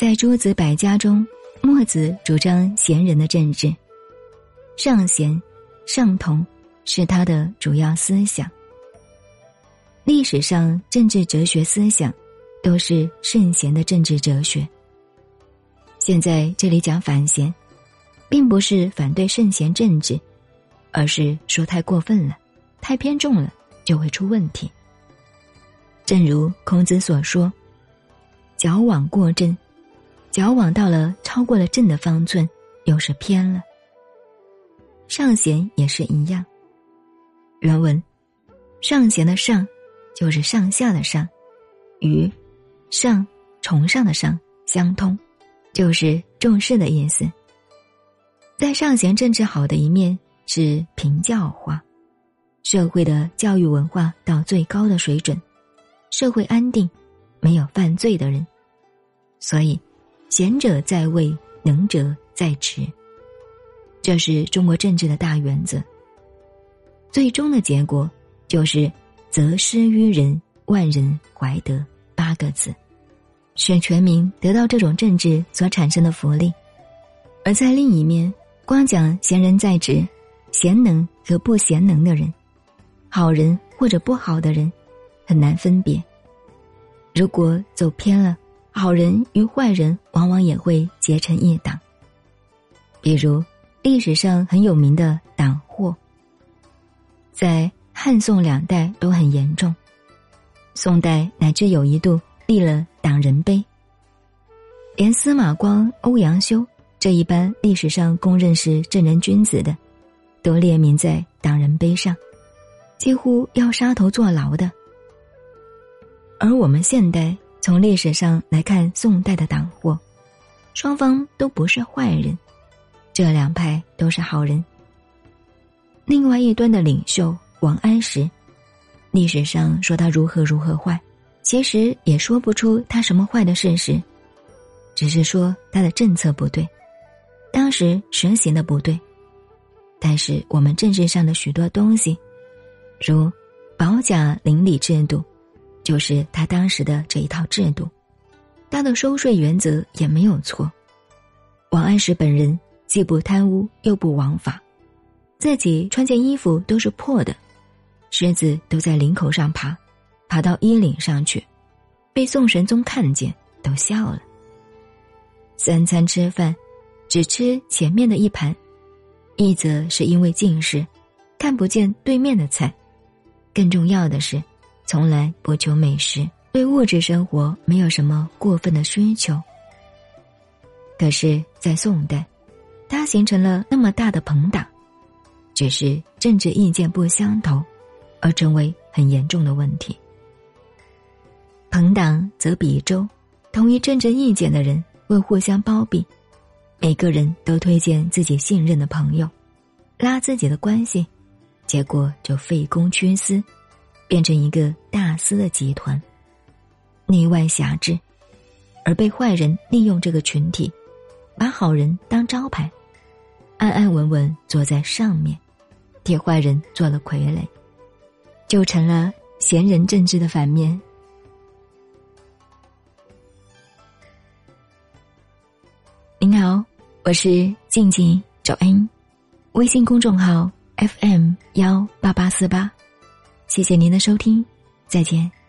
在诸子百家中，墨子主张贤人的政治，尚贤、尚同是他的主要思想。历史上政治哲学思想都是圣贤的政治哲学。现在这里讲反贤，并不是反对圣贤政治，而是说太过分了，太偏重了，就会出问题。正如孔子所说：“矫枉过正，矫枉到了超过了正的方寸，又是偏了。”上贤也是一样。原文：“上贤的上，就是上下的上，与上崇尚的上相通，就是重视的意思。在上贤政治好的一面是平教化，社会的教育文化到最高的水准。”社会安定，没有犯罪的人，所以贤者在位，能者在职。这是中国政治的大原则。最终的结果就是“择施于人，万人怀德”八个字，使全民得到这种政治所产生的福利。而在另一面，光讲贤人在职，贤能和不贤能的人，好人或者不好的人。很难分别。如果走偏了，好人与坏人往往也会结成一党。比如历史上很有名的党祸，在汉宋两代都很严重，宋代乃至有一度立了党人碑，连司马光、欧阳修这一般历史上公认是正人君子的，都列名在党人碑上，几乎要杀头坐牢的。而我们现代从历史上来看，宋代的党祸，双方都不是坏人，这两派都是好人。另外一端的领袖王安石，历史上说他如何如何坏，其实也说不出他什么坏的事实，只是说他的政策不对，当时实行的不对。但是我们政治上的许多东西，如保甲邻里制度。就是他当时的这一套制度，他的收税原则也没有错。王安石本人既不贪污又不枉法，自己穿件衣服都是破的，狮子都在领口上爬，爬到衣领上去，被宋神宗看见都笑了。三餐吃饭，只吃前面的一盘，一则是因为近视，看不见对面的菜，更重要的是。从来不求美食，对物质生活没有什么过分的需求。可是，在宋代，他形成了那么大的朋党，只是政治意见不相投，而成为很严重的问题。朋党则比周，同一政治意见的人会互相包庇，每个人都推荐自己信任的朋友，拉自己的关系，结果就费公屈私。变成一个大私的集团，内外狭制，而被坏人利用这个群体，把好人当招牌，安安稳稳坐在上面，替坏人做了傀儡，就成了贤人政治的反面。您好，我是静静找恩，微信公众号 FM 幺八八四八。谢谢您的收听，再见。